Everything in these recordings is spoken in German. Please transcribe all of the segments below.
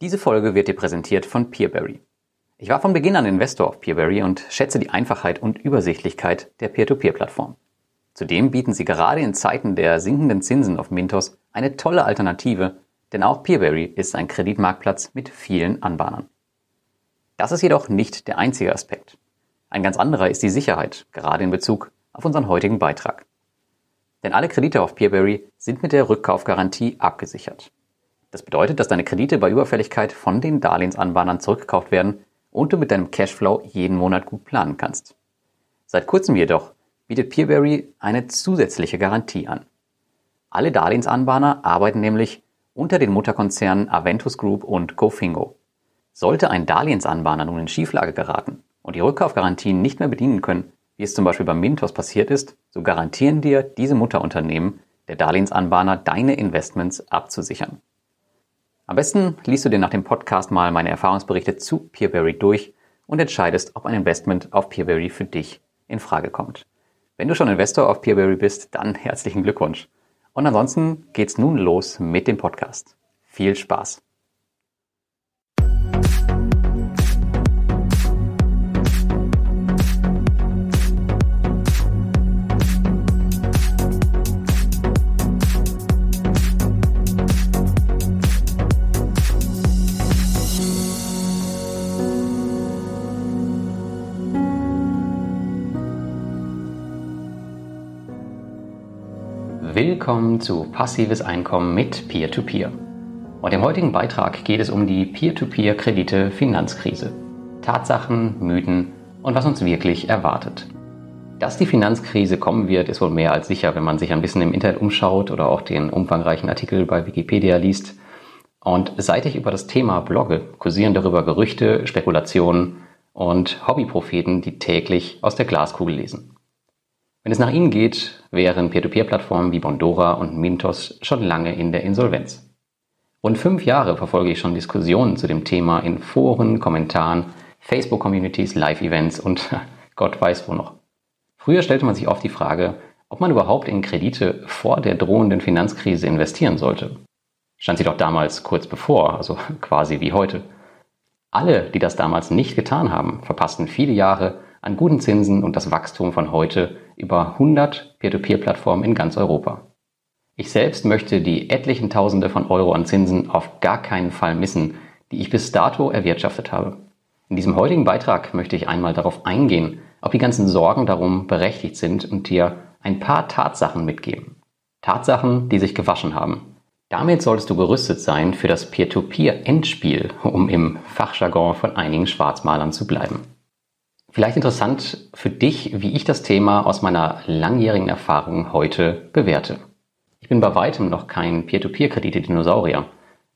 Diese Folge wird dir präsentiert von Peerberry. Ich war von Beginn an Investor auf Peerberry und schätze die Einfachheit und Übersichtlichkeit der Peer-to-Peer-Plattform. Zudem bieten sie gerade in Zeiten der sinkenden Zinsen auf Mintos eine tolle Alternative, denn auch Peerberry ist ein Kreditmarktplatz mit vielen Anbahnern. Das ist jedoch nicht der einzige Aspekt. Ein ganz anderer ist die Sicherheit, gerade in Bezug auf unseren heutigen Beitrag. Denn alle Kredite auf Peerberry sind mit der Rückkaufgarantie abgesichert. Das bedeutet, dass deine Kredite bei Überfälligkeit von den Darlehensanbahnern zurückgekauft werden und du mit deinem Cashflow jeden Monat gut planen kannst. Seit kurzem jedoch bietet Peerberry eine zusätzliche Garantie an. Alle Darlehensanbahner arbeiten nämlich unter den Mutterkonzernen Aventus Group und GoFingo. Sollte ein Darlehensanbahner nun in Schieflage geraten und die Rückkaufgarantien nicht mehr bedienen können, wie es zum Beispiel bei Mintos passiert ist, so garantieren dir diese Mutterunternehmen der Darlehensanbahner deine Investments abzusichern. Am besten liest du dir nach dem Podcast mal meine Erfahrungsberichte zu Peerberry durch und entscheidest, ob ein Investment auf Peerberry für dich in Frage kommt. Wenn du schon Investor auf Peerberry bist, dann herzlichen Glückwunsch. Und ansonsten geht's nun los mit dem Podcast. Viel Spaß! Willkommen zu Passives Einkommen mit Peer-to-Peer. -Peer. Und im heutigen Beitrag geht es um die Peer-to-Peer-Kredite-Finanzkrise. Tatsachen, Mythen und was uns wirklich erwartet. Dass die Finanzkrise kommen wird, ist wohl mehr als sicher, wenn man sich ein bisschen im Internet umschaut oder auch den umfangreichen Artikel bei Wikipedia liest. Und seit ich über das Thema blogge, kursieren darüber Gerüchte, Spekulationen und Hobbypropheten, die täglich aus der Glaskugel lesen. Wenn es nach ihnen geht, wären Peer-to-Peer-Plattformen wie Bondora und Mintos schon lange in der Insolvenz. Rund fünf Jahre verfolge ich schon Diskussionen zu dem Thema in Foren, Kommentaren, Facebook-Communities, Live-Events und Gott weiß wo noch. Früher stellte man sich oft die Frage, ob man überhaupt in Kredite vor der drohenden Finanzkrise investieren sollte. Stand sie doch damals kurz bevor, also quasi wie heute. Alle, die das damals nicht getan haben, verpassten viele Jahre an guten Zinsen und das Wachstum von heute über 100 Peer-to-Peer-Plattformen in ganz Europa. Ich selbst möchte die etlichen Tausende von Euro an Zinsen auf gar keinen Fall missen, die ich bis dato erwirtschaftet habe. In diesem heutigen Beitrag möchte ich einmal darauf eingehen, ob die ganzen Sorgen darum berechtigt sind und dir ein paar Tatsachen mitgeben. Tatsachen, die sich gewaschen haben. Damit solltest du gerüstet sein für das Peer-to-Peer-Endspiel, um im Fachjargon von einigen Schwarzmalern zu bleiben. Vielleicht interessant für dich, wie ich das Thema aus meiner langjährigen Erfahrung heute bewerte. Ich bin bei weitem noch kein Peer-to-Peer-Kredite-Dinosaurier,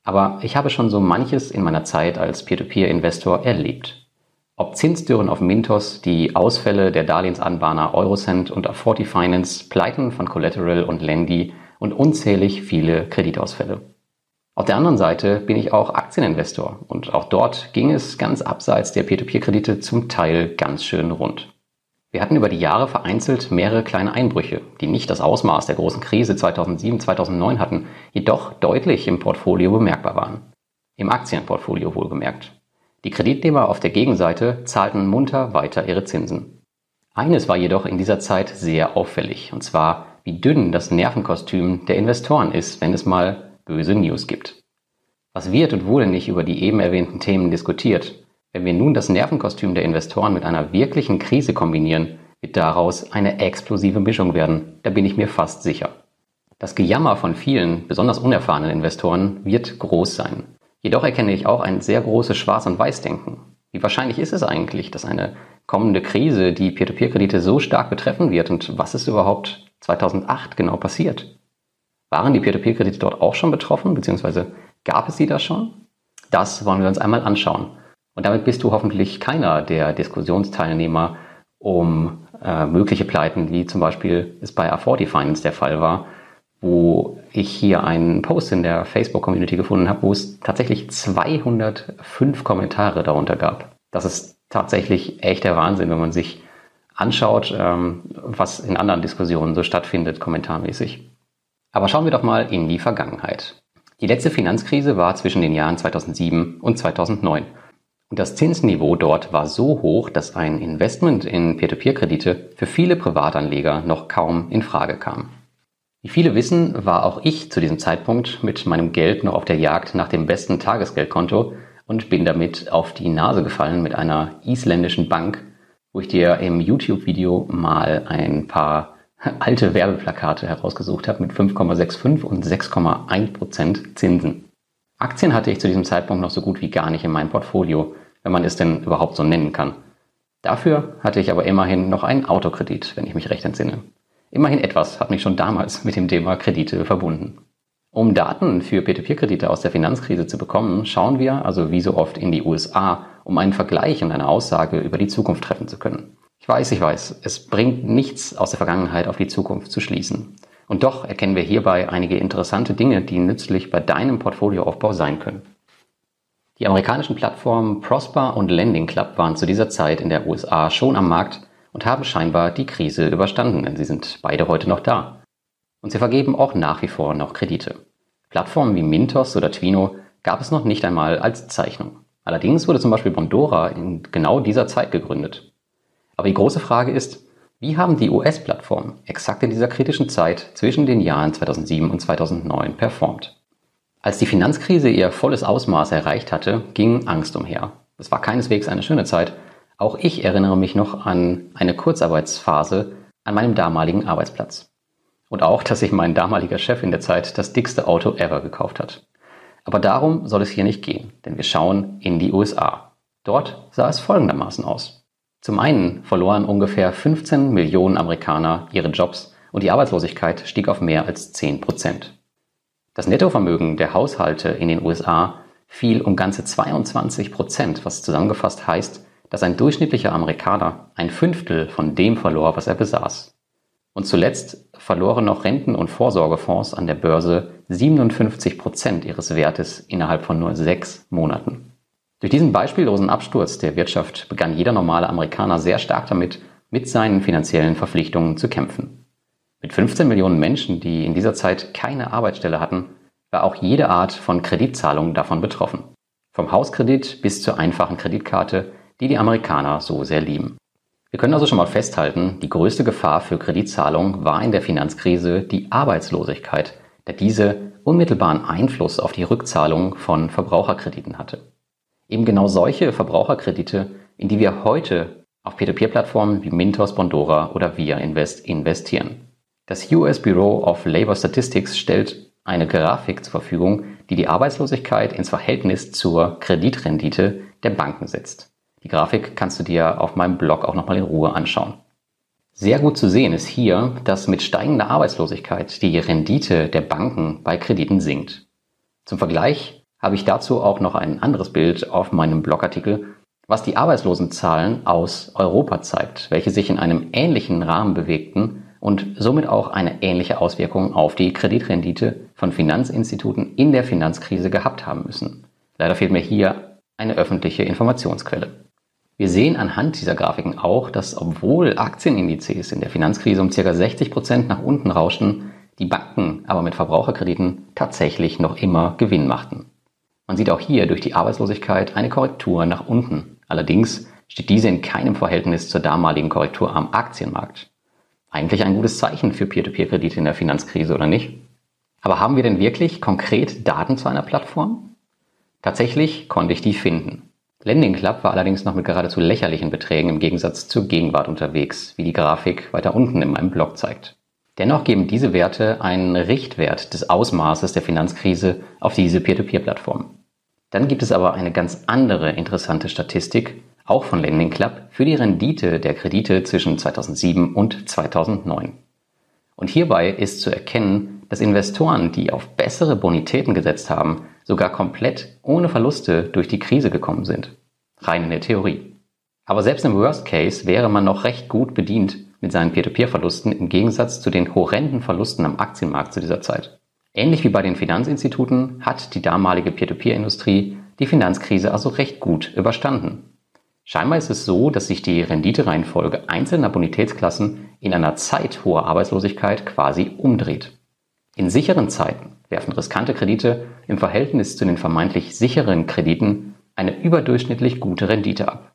aber ich habe schon so manches in meiner Zeit als Peer-to-Peer-Investor erlebt. Ob Zinsdürren auf Mintos, die Ausfälle der Darlehensanbahner Eurocent und auf Forty Finance, Pleiten von Collateral und Lendy und unzählig viele Kreditausfälle. Auf der anderen Seite bin ich auch Aktieninvestor und auch dort ging es ganz abseits der Peer-to-Peer-Kredite zum Teil ganz schön rund. Wir hatten über die Jahre vereinzelt mehrere kleine Einbrüche, die nicht das Ausmaß der großen Krise 2007, 2009 hatten, jedoch deutlich im Portfolio bemerkbar waren. Im Aktienportfolio wohlgemerkt. Die Kreditnehmer auf der Gegenseite zahlten munter weiter ihre Zinsen. Eines war jedoch in dieser Zeit sehr auffällig, und zwar wie dünn das Nervenkostüm der Investoren ist, wenn es mal böse News gibt. Was wird und wurde nicht über die eben erwähnten Themen diskutiert? Wenn wir nun das Nervenkostüm der Investoren mit einer wirklichen Krise kombinieren, wird daraus eine explosive Mischung werden, da bin ich mir fast sicher. Das Gejammer von vielen, besonders unerfahrenen Investoren wird groß sein. Jedoch erkenne ich auch ein sehr großes Schwarz- und Weiß-Denken. Wie wahrscheinlich ist es eigentlich, dass eine kommende Krise die Peer-to-Peer-Kredite so stark betreffen wird und was ist überhaupt 2008 genau passiert? Waren die Peer-to-Peer-Kredite dort auch schon betroffen, beziehungsweise gab es sie da schon? Das wollen wir uns einmal anschauen. Und damit bist du hoffentlich keiner der Diskussionsteilnehmer um äh, mögliche Pleiten, wie zum Beispiel es bei A40 Finance der Fall war, wo ich hier einen Post in der Facebook-Community gefunden habe, wo es tatsächlich 205 Kommentare darunter gab. Das ist tatsächlich echt der Wahnsinn, wenn man sich anschaut, ähm, was in anderen Diskussionen so stattfindet, kommentarmäßig. Aber schauen wir doch mal in die Vergangenheit. Die letzte Finanzkrise war zwischen den Jahren 2007 und 2009. Und das Zinsniveau dort war so hoch, dass ein Investment in Peer-to-Peer-Kredite für viele Privatanleger noch kaum in Frage kam. Wie viele wissen, war auch ich zu diesem Zeitpunkt mit meinem Geld noch auf der Jagd nach dem besten Tagesgeldkonto und bin damit auf die Nase gefallen mit einer isländischen Bank, wo ich dir im YouTube-Video mal ein paar alte Werbeplakate herausgesucht habe mit 5,65 und 6,1 Prozent Zinsen. Aktien hatte ich zu diesem Zeitpunkt noch so gut wie gar nicht in meinem Portfolio, wenn man es denn überhaupt so nennen kann. Dafür hatte ich aber immerhin noch einen Autokredit, wenn ich mich recht entsinne. Immerhin etwas hat mich schon damals mit dem Thema Kredite verbunden. Um Daten für P2P-Kredite aus der Finanzkrise zu bekommen, schauen wir, also wie so oft, in die USA, um einen Vergleich und eine Aussage über die Zukunft treffen zu können. Ich weiß, ich weiß, es bringt nichts aus der Vergangenheit auf die Zukunft zu schließen. Und doch erkennen wir hierbei einige interessante Dinge, die nützlich bei deinem Portfolioaufbau sein können. Die amerikanischen Plattformen Prosper und Lending Club waren zu dieser Zeit in der USA schon am Markt und haben scheinbar die Krise überstanden, denn sie sind beide heute noch da. Und sie vergeben auch nach wie vor noch Kredite. Plattformen wie Mintos oder Twino gab es noch nicht einmal als Zeichnung. Allerdings wurde zum Beispiel Bondora in genau dieser Zeit gegründet. Aber die große Frage ist, wie haben die US-Plattformen exakt in dieser kritischen Zeit zwischen den Jahren 2007 und 2009 performt? Als die Finanzkrise ihr volles Ausmaß erreicht hatte, ging Angst umher. Es war keineswegs eine schöne Zeit. Auch ich erinnere mich noch an eine Kurzarbeitsphase an meinem damaligen Arbeitsplatz. Und auch, dass sich mein damaliger Chef in der Zeit das dickste Auto ever gekauft hat. Aber darum soll es hier nicht gehen, denn wir schauen in die USA. Dort sah es folgendermaßen aus. Zum einen verloren ungefähr 15 Millionen Amerikaner ihre Jobs und die Arbeitslosigkeit stieg auf mehr als 10 Prozent. Das Nettovermögen der Haushalte in den USA fiel um ganze 22 Prozent, was zusammengefasst heißt, dass ein durchschnittlicher Amerikaner ein Fünftel von dem verlor, was er besaß. Und zuletzt verloren noch Renten- und Vorsorgefonds an der Börse 57 Prozent ihres Wertes innerhalb von nur sechs Monaten. Durch diesen beispiellosen Absturz der Wirtschaft begann jeder normale Amerikaner sehr stark damit, mit seinen finanziellen Verpflichtungen zu kämpfen. Mit 15 Millionen Menschen, die in dieser Zeit keine Arbeitsstelle hatten, war auch jede Art von Kreditzahlung davon betroffen. Vom Hauskredit bis zur einfachen Kreditkarte, die die Amerikaner so sehr lieben. Wir können also schon mal festhalten, die größte Gefahr für Kreditzahlung war in der Finanzkrise die Arbeitslosigkeit, da diese unmittelbaren Einfluss auf die Rückzahlung von Verbraucherkrediten hatte. Eben genau solche Verbraucherkredite, in die wir heute auf Peer-to-Peer-Plattformen wie Mintos, Bondora oder Via Invest investieren. Das US Bureau of Labor Statistics stellt eine Grafik zur Verfügung, die die Arbeitslosigkeit ins Verhältnis zur Kreditrendite der Banken setzt. Die Grafik kannst du dir auf meinem Blog auch nochmal in Ruhe anschauen. Sehr gut zu sehen ist hier, dass mit steigender Arbeitslosigkeit die Rendite der Banken bei Krediten sinkt. Zum Vergleich habe ich dazu auch noch ein anderes Bild auf meinem Blogartikel, was die Arbeitslosenzahlen aus Europa zeigt, welche sich in einem ähnlichen Rahmen bewegten und somit auch eine ähnliche Auswirkung auf die Kreditrendite von Finanzinstituten in der Finanzkrise gehabt haben müssen. Leider fehlt mir hier eine öffentliche Informationsquelle. Wir sehen anhand dieser Grafiken auch, dass obwohl Aktienindizes in der Finanzkrise um ca. 60 Prozent nach unten rauschten, die Banken aber mit Verbraucherkrediten tatsächlich noch immer Gewinn machten. Man sieht auch hier durch die Arbeitslosigkeit eine Korrektur nach unten. Allerdings steht diese in keinem Verhältnis zur damaligen Korrektur am Aktienmarkt. Eigentlich ein gutes Zeichen für Peer-to-Peer-Kredite in der Finanzkrise, oder nicht? Aber haben wir denn wirklich konkret Daten zu einer Plattform? Tatsächlich konnte ich die finden. Lending Club war allerdings noch mit geradezu lächerlichen Beträgen im Gegensatz zur Gegenwart unterwegs, wie die Grafik weiter unten in meinem Blog zeigt. Dennoch geben diese Werte einen Richtwert des Ausmaßes der Finanzkrise auf diese Peer-to-Peer-Plattform. Dann gibt es aber eine ganz andere interessante Statistik, auch von Lending Club, für die Rendite der Kredite zwischen 2007 und 2009. Und hierbei ist zu erkennen, dass Investoren, die auf bessere Bonitäten gesetzt haben, sogar komplett ohne Verluste durch die Krise gekommen sind. Rein in der Theorie. Aber selbst im Worst Case wäre man noch recht gut bedient, mit seinen Peer-to-Peer-Verlusten im Gegensatz zu den horrenden Verlusten am Aktienmarkt zu dieser Zeit. Ähnlich wie bei den Finanzinstituten hat die damalige Peer-to-Peer-Industrie die Finanzkrise also recht gut überstanden. Scheinbar ist es so, dass sich die Renditereihenfolge einzelner Bonitätsklassen in einer Zeit hoher Arbeitslosigkeit quasi umdreht. In sicheren Zeiten, werfen riskante Kredite im Verhältnis zu den vermeintlich sicheren Krediten eine überdurchschnittlich gute Rendite ab.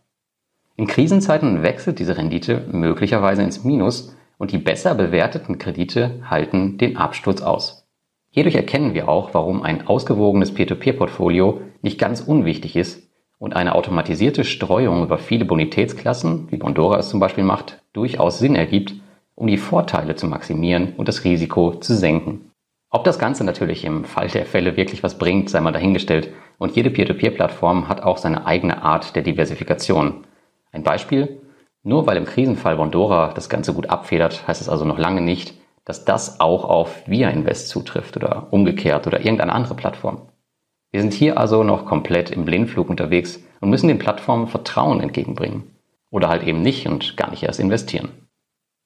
In Krisenzeiten wechselt diese Rendite möglicherweise ins Minus und die besser bewerteten Kredite halten den Absturz aus. Hierdurch erkennen wir auch, warum ein ausgewogenes Peer-to-Peer-Portfolio nicht ganz unwichtig ist und eine automatisierte Streuung über viele Bonitätsklassen, wie Bondora es zum Beispiel macht, durchaus Sinn ergibt, um die Vorteile zu maximieren und das Risiko zu senken. Ob das Ganze natürlich im Fall der Fälle wirklich was bringt, sei mal dahingestellt, und jede Peer-to-Peer-Plattform hat auch seine eigene Art der Diversifikation. Ein Beispiel, nur weil im Krisenfall Bondora das Ganze gut abfedert, heißt es also noch lange nicht, dass das auch auf Via Invest zutrifft oder umgekehrt oder irgendeine andere Plattform. Wir sind hier also noch komplett im Blindflug unterwegs und müssen den Plattformen Vertrauen entgegenbringen. Oder halt eben nicht und gar nicht erst investieren.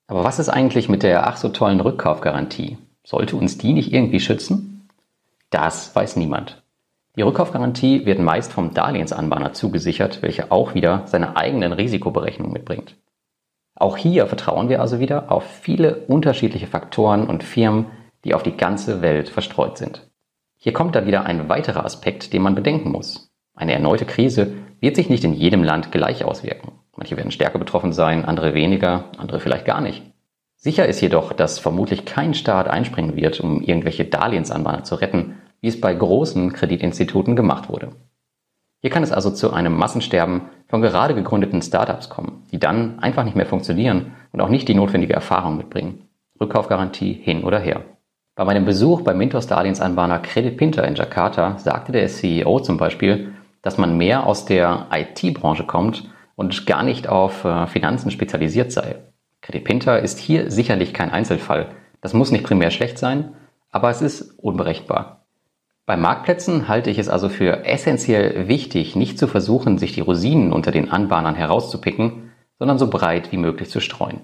Aber was ist eigentlich mit der ach so tollen Rückkaufgarantie? Sollte uns die nicht irgendwie schützen? Das weiß niemand. Die Rückkaufgarantie wird meist vom Darlehensanbahner zugesichert, welcher auch wieder seine eigenen Risikoberechnungen mitbringt. Auch hier vertrauen wir also wieder auf viele unterschiedliche Faktoren und Firmen, die auf die ganze Welt verstreut sind. Hier kommt dann wieder ein weiterer Aspekt, den man bedenken muss. Eine erneute Krise wird sich nicht in jedem Land gleich auswirken. Manche werden stärker betroffen sein, andere weniger, andere vielleicht gar nicht. Sicher ist jedoch, dass vermutlich kein Staat einspringen wird, um irgendwelche Darlehensanbahner zu retten, wie es bei großen Kreditinstituten gemacht wurde. Hier kann es also zu einem Massensterben von gerade gegründeten Startups kommen, die dann einfach nicht mehr funktionieren und auch nicht die notwendige Erfahrung mitbringen. Rückkaufgarantie hin oder her. Bei meinem Besuch beim Mintos Darlehensanbahner Credit Pinter in Jakarta sagte der CEO zum Beispiel, dass man mehr aus der IT-Branche kommt und gar nicht auf äh, Finanzen spezialisiert sei. Credit Pinter ist hier sicherlich kein Einzelfall. Das muss nicht primär schlecht sein, aber es ist unberechtbar. Bei Marktplätzen halte ich es also für essentiell wichtig, nicht zu versuchen, sich die Rosinen unter den Anbahnern herauszupicken, sondern so breit wie möglich zu streuen.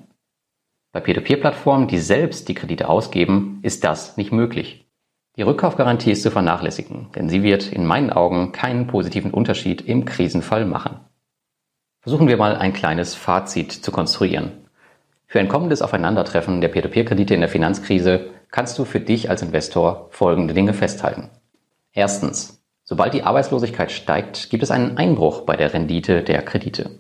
Bei Peer-to-Peer-Plattformen, die selbst die Kredite ausgeben, ist das nicht möglich. Die Rückkaufgarantie ist zu vernachlässigen, denn sie wird in meinen Augen keinen positiven Unterschied im Krisenfall machen. Versuchen wir mal ein kleines Fazit zu konstruieren. Für ein kommendes Aufeinandertreffen der Peer-to-Peer-Kredite in der Finanzkrise kannst du für dich als Investor folgende Dinge festhalten. Erstens. Sobald die Arbeitslosigkeit steigt, gibt es einen Einbruch bei der Rendite der Kredite.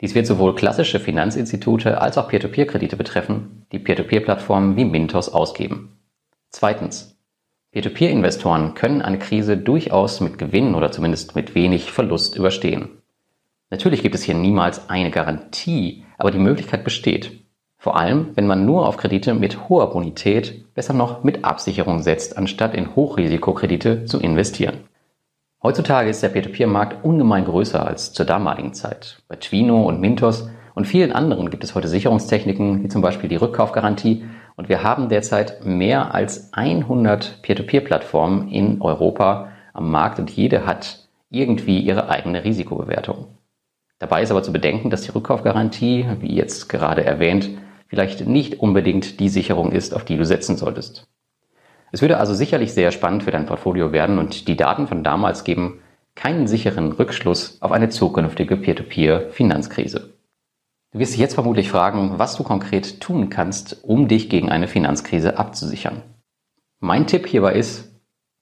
Dies wird sowohl klassische Finanzinstitute als auch Peer-to-Peer-Kredite betreffen, die Peer-to-Peer-Plattformen wie Mintos ausgeben. Zweitens. Peer-to-Peer-Investoren können eine Krise durchaus mit Gewinn oder zumindest mit wenig Verlust überstehen. Natürlich gibt es hier niemals eine Garantie, aber die Möglichkeit besteht. Vor allem, wenn man nur auf Kredite mit hoher Bonität, besser noch mit Absicherung setzt, anstatt in Hochrisikokredite zu investieren. Heutzutage ist der Peer-to-Peer-Markt ungemein größer als zur damaligen Zeit. Bei Twino und Mintos und vielen anderen gibt es heute Sicherungstechniken, wie zum Beispiel die Rückkaufgarantie. Und wir haben derzeit mehr als 100 Peer-to-Peer-Plattformen in Europa am Markt und jede hat irgendwie ihre eigene Risikobewertung. Dabei ist aber zu bedenken, dass die Rückkaufgarantie, wie jetzt gerade erwähnt, vielleicht nicht unbedingt die Sicherung ist, auf die du setzen solltest. Es würde also sicherlich sehr spannend für dein Portfolio werden und die Daten von damals geben keinen sicheren Rückschluss auf eine zukünftige Peer-to-Peer-Finanzkrise. Du wirst dich jetzt vermutlich fragen, was du konkret tun kannst, um dich gegen eine Finanzkrise abzusichern. Mein Tipp hierbei ist,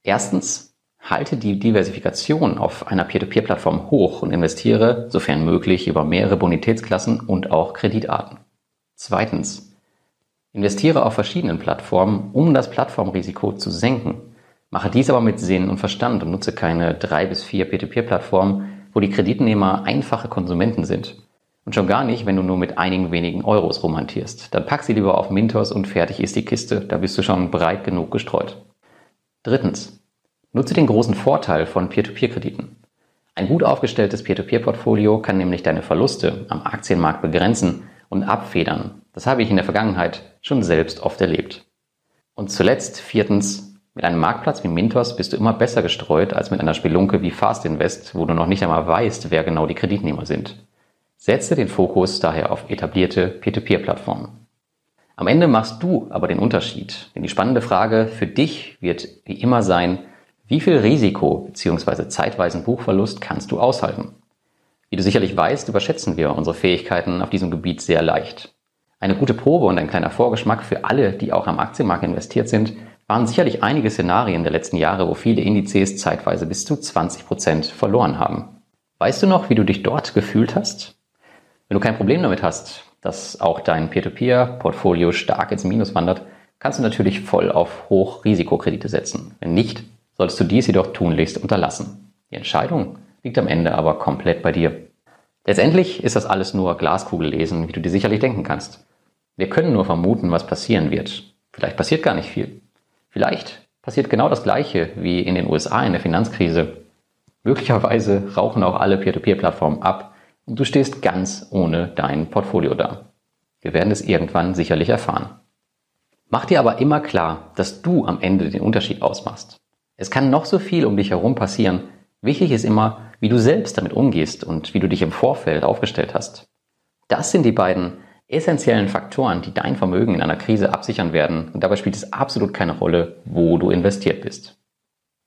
erstens, halte die Diversifikation auf einer Peer-to-Peer-Plattform hoch und investiere, sofern möglich, über mehrere Bonitätsklassen und auch Kreditarten. Zweitens, Investiere auf verschiedenen Plattformen, um das Plattformrisiko zu senken. Mache dies aber mit Sinn und Verstand und nutze keine drei bis vier Peer-to-Peer-Plattformen, wo die Kreditnehmer einfache Konsumenten sind. Und schon gar nicht, wenn du nur mit einigen wenigen Euros romantierst. Dann pack sie lieber auf Mintos und fertig ist die Kiste, da bist du schon breit genug gestreut. Drittens. Nutze den großen Vorteil von Peer-to-Peer-Krediten. Ein gut aufgestelltes Peer-to-Peer-Portfolio kann nämlich deine Verluste am Aktienmarkt begrenzen und abfedern. Das habe ich in der Vergangenheit schon selbst oft erlebt. Und zuletzt, viertens, mit einem Marktplatz wie Mintos bist du immer besser gestreut als mit einer Spelunke wie Fast Invest, wo du noch nicht einmal weißt, wer genau die Kreditnehmer sind. Setze den Fokus daher auf etablierte Peer-to-Peer-Plattformen. Am Ende machst du aber den Unterschied, denn die spannende Frage für dich wird wie immer sein, wie viel Risiko bzw. zeitweisen Buchverlust kannst du aushalten? Wie du sicherlich weißt, überschätzen wir unsere Fähigkeiten auf diesem Gebiet sehr leicht. Eine gute Probe und ein kleiner Vorgeschmack für alle, die auch am Aktienmarkt investiert sind, waren sicherlich einige Szenarien der letzten Jahre, wo viele Indizes zeitweise bis zu 20 Prozent verloren haben. Weißt du noch, wie du dich dort gefühlt hast? Wenn du kein Problem damit hast, dass auch dein Peer-to-Peer-Portfolio stark ins Minus wandert, kannst du natürlich voll auf Hochrisikokredite setzen. Wenn nicht, solltest du dies jedoch tunlichst unterlassen. Die Entscheidung liegt am Ende aber komplett bei dir. Letztendlich ist das alles nur Glaskugellesen, wie du dir sicherlich denken kannst. Wir können nur vermuten, was passieren wird. Vielleicht passiert gar nicht viel. Vielleicht passiert genau das Gleiche wie in den USA in der Finanzkrise. Möglicherweise rauchen auch alle Peer-to-Peer-Plattformen ab und du stehst ganz ohne dein Portfolio da. Wir werden es irgendwann sicherlich erfahren. Mach dir aber immer klar, dass du am Ende den Unterschied ausmachst. Es kann noch so viel um dich herum passieren. Wichtig ist immer, wie du selbst damit umgehst und wie du dich im Vorfeld aufgestellt hast. Das sind die beiden essentiellen Faktoren, die dein Vermögen in einer Krise absichern werden. Und dabei spielt es absolut keine Rolle, wo du investiert bist.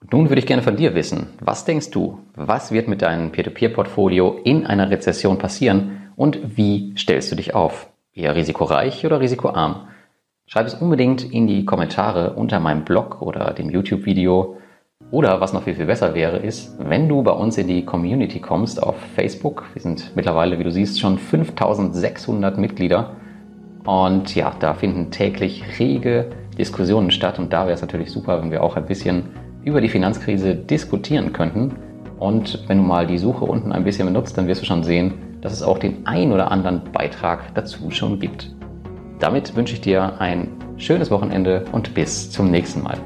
Und nun würde ich gerne von dir wissen, was denkst du, was wird mit deinem Peer-to-Peer-Portfolio in einer Rezession passieren und wie stellst du dich auf? Eher risikoreich oder risikoarm? Schreib es unbedingt in die Kommentare unter meinem Blog oder dem YouTube-Video. Oder was noch viel, viel besser wäre, ist, wenn du bei uns in die Community kommst auf Facebook. Wir sind mittlerweile, wie du siehst, schon 5600 Mitglieder. Und ja, da finden täglich rege Diskussionen statt. Und da wäre es natürlich super, wenn wir auch ein bisschen über die Finanzkrise diskutieren könnten. Und wenn du mal die Suche unten ein bisschen benutzt, dann wirst du schon sehen, dass es auch den ein oder anderen Beitrag dazu schon gibt. Damit wünsche ich dir ein schönes Wochenende und bis zum nächsten Mal.